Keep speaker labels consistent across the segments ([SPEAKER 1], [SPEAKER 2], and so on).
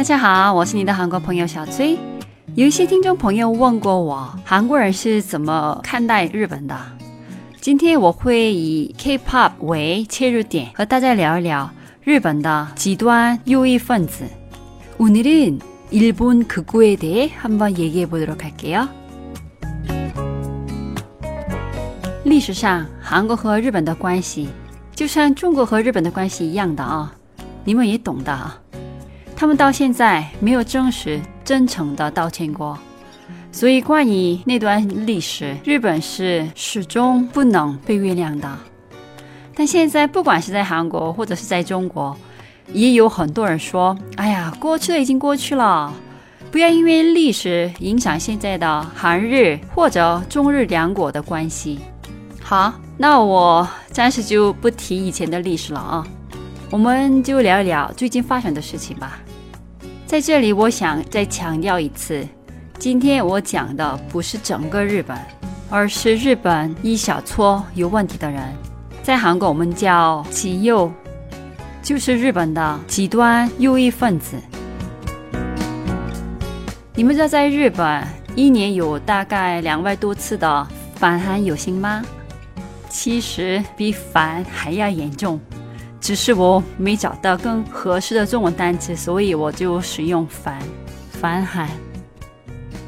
[SPEAKER 1] 大家好，我是你的韩国朋友小崔。有一些听众朋友问过我，韩国人是怎么看待日本的？今天我会以 K-pop 为切入点，和大家聊一聊日本的极端右翼分子。오늘은일본극우에대해한번얘기해보도록할게요历史上，韩国和日本的关系就像中国和日本的关系一样的啊，你们也懂的啊。 他们到现在没有正式、真诚的道歉过，所以关于那段历史，日本是始终不能被原谅的。但现在，不管是在韩国或者是在中国，也有很多人说：“哎呀，过去的已经过去了，不要因为历史影响现在的韩日或者中日两国的关系。”好，那我暂时就不提以前的历史了啊，我们就聊一聊最近发生的事情吧。在这里，我想再强调一次，今天我讲的不是整个日本，而是日本一小撮有问题的人。在韩国，我们叫极右，就是日本的极端右翼分子。你们知道，在日本一年有大概两万多次的反韩游行吗？其实比反还要严重。只是我没找到更合适的中文单词，所以我就使用“反”反韩。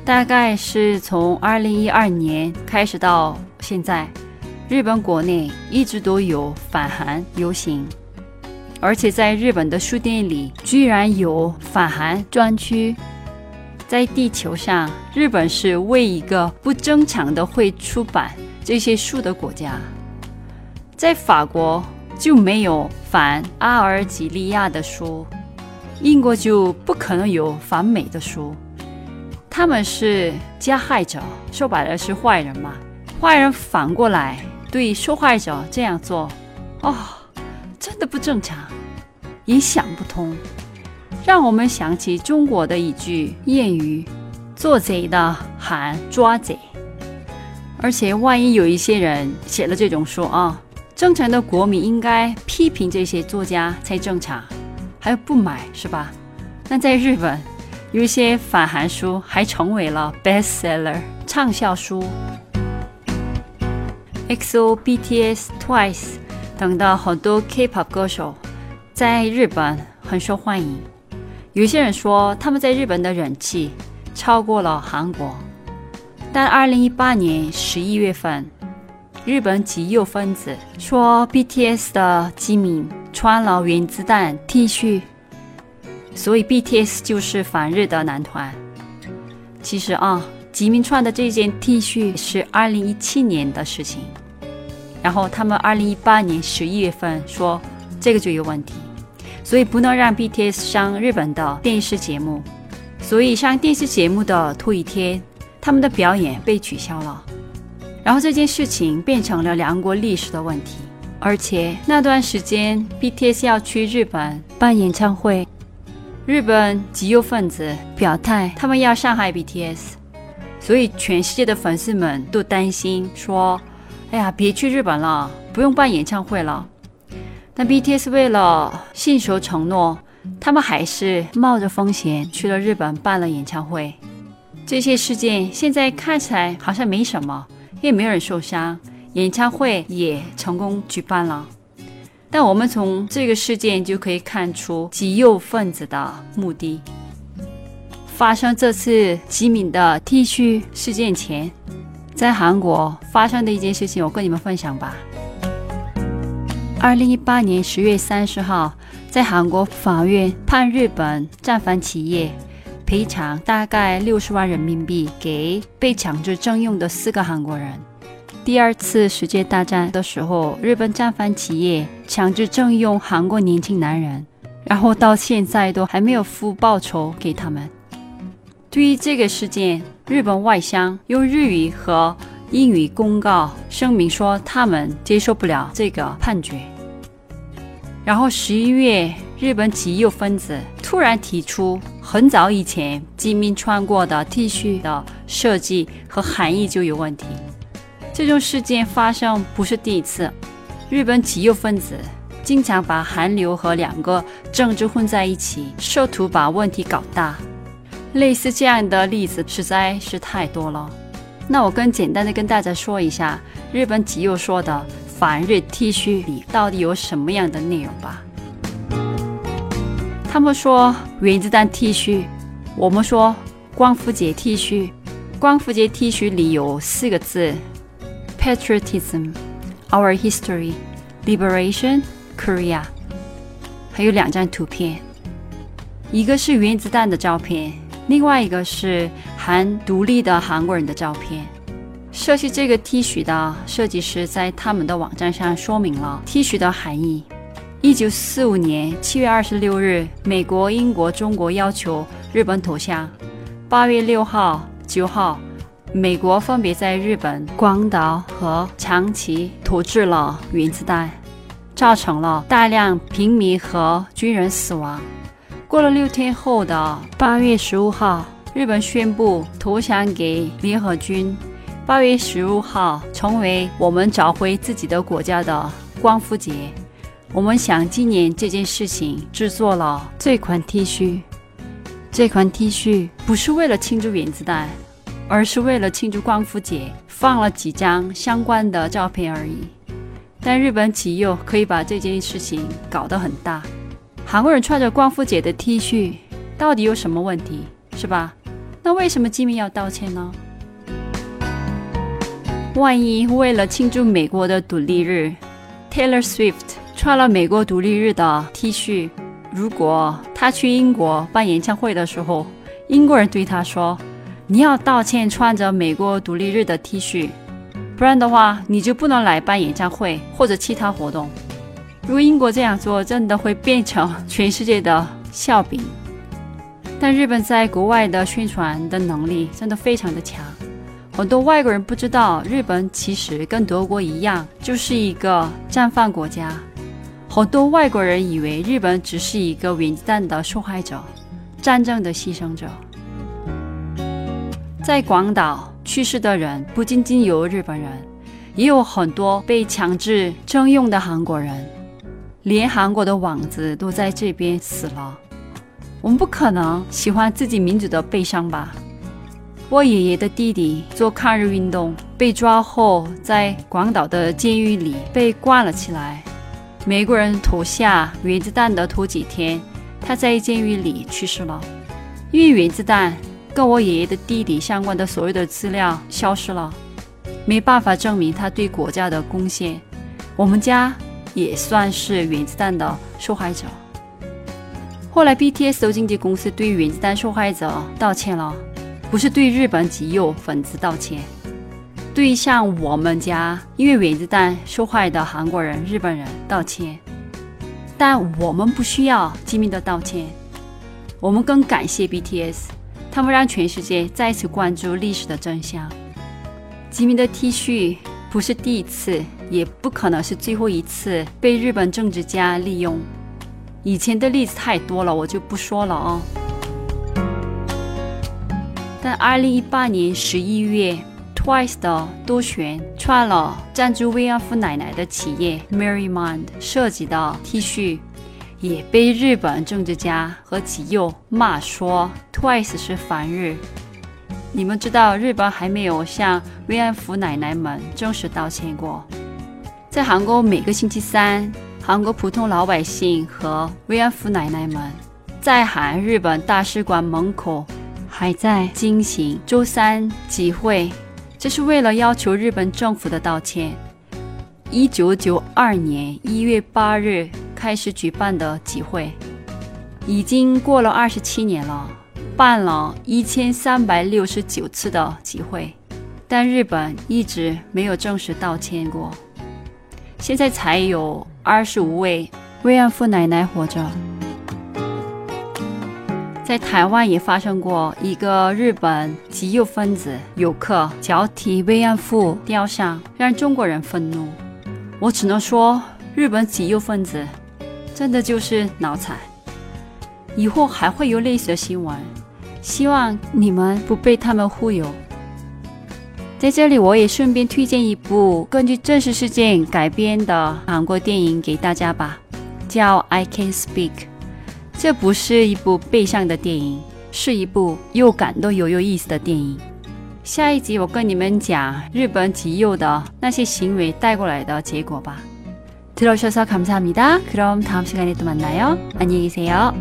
[SPEAKER 1] 大概是从二零一二年开始到现在，日本国内一直都有反韩游行，而且在日本的书店里居然有反韩专区。在地球上，日本是唯一一个不正常的会出版这些书的国家。在法国。就没有反阿尔及利亚的书，英国就不可能有反美的书。他们是加害者，说白了是坏人嘛。坏人反过来对受害者这样做，哦，真的不正常，也想不通。让我们想起中国的一句谚语：“做贼的喊抓贼。”而且万一有一些人写了这种书啊。正常的国民应该批评这些作家才正常，还有不买是吧？但在日本，有一些反韩书还成为了 bestseller 畅销书。XO、BTS、Twice 等的很多 K-pop 歌手在日本很受欢迎。有些人说他们在日本的人气超过了韩国。但2018年11月份。日本极右分子说，BTS 的吉民穿了原子弹 T 恤，所以 BTS 就是反日的男团。其实啊，吉明穿的这件 T 恤是2017年的事情，然后他们2018年11月份说这个就有问题，所以不能让 BTS 上日本的电视节目，所以上电视节目的头一天，他们的表演被取消了。然后这件事情变成了两国历史的问题，而且那段时间 BTS 要去日本办演唱会，日本极右分子表态他们要伤害 BTS，所以全世界的粉丝们都担心说：“哎呀，别去日本了，不用办演唱会了。”但 BTS 为了信守承诺，他们还是冒着风险去了日本办了演唱会。这些事件现在看起来好像没什么。也没有人受伤，演唱会也成功举办了。但我们从这个事件就可以看出极右分子的目的。发生这次吉敏的 T 恤事件前，在韩国发生的一件事情，我跟你们分享吧。二零一八年十月三十号，在韩国法院判日本战犯企业。赔偿大概六十万人民币给被强制征用的四个韩国人。第二次世界大战的时候，日本战犯企业强制征用韩国年轻男人，然后到现在都还没有付报酬给他们。对于这个事件，日本外相用日语和英语公告声明说，他们接受不了这个判决。然后十一月，日本极右分子突然提出，很早以前金明穿过的 T 恤的设计和含义就有问题。这种事件发生不是第一次，日本极右分子经常把韩流和两个政治混在一起，试图把问题搞大。类似这样的例子实在是太多了。那我更简单的跟大家说一下，日本极右说的反日 T 恤里到底有什么样的内容吧。他们说原子弹 T 恤，我们说光复节 T 恤。光复节 T 恤里有四个字：patriotism，our history，liberation，Korea。还有两张图片，一个是原子弹的照片。另外一个是韩独立的韩国人的照片。设计这个 T 恤的设计师在他们的网站上说明了 T 恤的含义。一九四五年七月二十六日，美国、英国、中国要求日本投降。八月六号、九号，美国分别在日本广岛和长崎投掷了原子弹，造成了大量平民和军人死亡。过了六天后的八月十五号，日本宣布投降给联合军。八月十五号成为我们找回自己的国家的光复节。我们想纪念这件事情，制作了这款 T 恤。这款 T 恤不是为了庆祝原子弹，而是为了庆祝光复节，放了几张相关的照片而已。但日本企业可以把这件事情搞得很大。韩国人穿着光复节的 T 恤，到底有什么问题，是吧？那为什么基民要道歉呢？万一为了庆祝美国的独立日，Taylor Swift 穿了美国独立日的 T 恤，如果他去英国办演唱会的时候，英国人对他说：“你要道歉，穿着美国独立日的 T 恤，不然的话，你就不能来办演唱会或者其他活动。”如果英国这样做，真的会变成全世界的笑柄。但日本在国外的宣传的能力真的非常的强，很多外国人不知道日本其实跟德国一样，就是一个战犯国家。很多外国人以为日本只是一个原子弹的受害者，战争的牺牲者。在广岛去世的人不仅仅有日本人，也有很多被强制征用的韩国人。连韩国的王子都在这边死了，我们不可能喜欢自己民族的悲伤吧？我爷爷的弟弟做抗日运动被抓后，在广岛的监狱里被关了起来。美国人投下原子弹的头几天，他在监狱里去世了。因为原子弹跟我爷爷的弟弟相关的所有的资料消失了，没办法证明他对国家的贡献。我们家。也算是原子弹的受害者。后来，BTS 的经纪公司对原子弹受害者道歉了，不是对日本极右分子道歉，对像我们家因为原子弹受害的韩国人、日本人道歉。但我们不需要机密的道歉，我们更感谢 BTS，他们让全世界再次关注历史的真相。机密的 T 恤。不是第一次，也不可能是最后一次被日本政治家利用。以前的例子太多了，我就不说了哦。但二零一八年十一月，Twice 的多玄穿了赞助慰安妇奶奶的企业 Mary Mind 设计的 T 恤，也被日本政治家和极右骂说 Twice 是反日。你们知道，日本还没有向慰安妇奶奶们正式道歉过。在韩国，每个星期三，韩国普通老百姓和慰安妇奶奶们在韩日本大使馆门口还在进行周三集会，这是为了要求日本政府的道歉。一九九二年一月八日开始举办的集会，已经过了二十七年了。办了一千三百六十九次的集会，但日本一直没有正式道歉过。现在才有二十五位慰安妇奶奶活着。在台湾也发生过一个日本极右分子游客脚踢慰安妇雕像，让中国人愤怒。我只能说，日本极右分子真的就是脑残。以后还会有类似的新闻。希望你们不被他们忽悠。在这里，我也顺便推荐一部根据真实事件改编的韩国电影给大家吧。叫《I Can Speak》，这不是一部悲伤的电影，是一部又感动又有意思的电影。下一集我跟你们讲日本极右的那些行为带过来的结果吧。들어주셔서감사합니다그럼다음시간에또만나요안녕히계세요